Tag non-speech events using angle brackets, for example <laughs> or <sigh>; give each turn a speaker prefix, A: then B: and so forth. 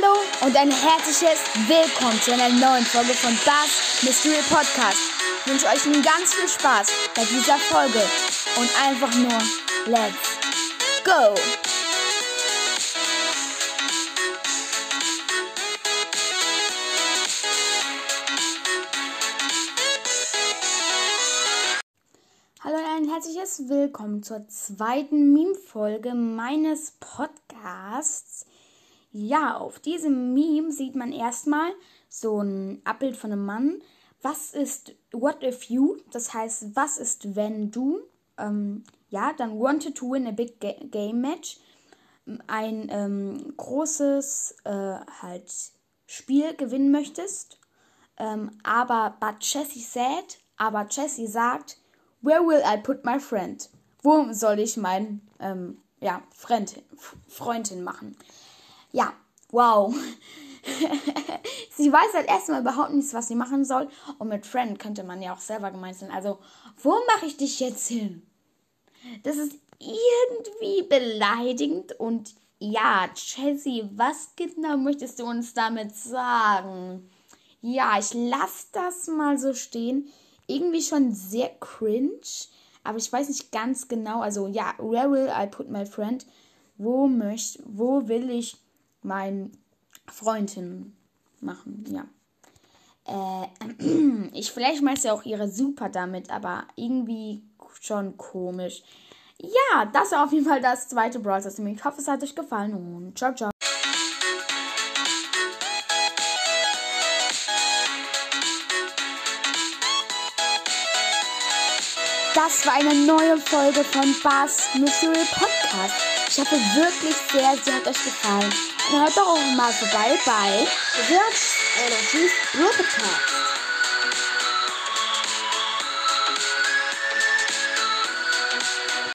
A: Hallo und ein herzliches Willkommen zu einer neuen Folge von Bass Mystery Podcast. Ich wünsche euch nun ganz viel Spaß bei dieser Folge und einfach nur Let's Go! Hallo und ein herzliches Willkommen zur zweiten Meme-Folge meines Podcasts. Ja, auf diesem Meme sieht man erstmal so ein Abbild von einem Mann. Was ist What if you? Das heißt, was ist, wenn du, ähm, ja, dann wanted to win a big ga game match. Ein ähm, großes äh, halt Spiel gewinnen möchtest. Ähm, aber, but Jessie said, aber Jessie sagt, where will I put my friend? Wo soll ich mein, ähm, ja, Freund, Freundin machen? Ja, wow. <laughs> sie weiß halt erstmal überhaupt nichts, was sie machen soll. Und mit Friend könnte man ja auch selber gemeint sein. Also, wo mache ich dich jetzt hin? Das ist irgendwie beleidigend und ja, Chelsea, was genau möchtest du uns damit sagen? Ja, ich lasse das mal so stehen. Irgendwie schon sehr cringe, aber ich weiß nicht ganz genau. Also ja, where will I put my friend? Wo möchte, wo will ich mein Freundin machen? Ja. Äh, <clears throat> ich vielleicht meinst ja auch ihre Super damit, aber irgendwie schon komisch. Ja, das war auf jeden Fall das zweite Brawl Stars. Ich hoffe, es hat euch gefallen und ciao, ciao. Das war eine neue Folge von Bass Mystery Podcast. Ich hoffe wirklich sehr, sie hat euch gefallen. Und hört doch auch mal vorbei bei Search Energies Podcast.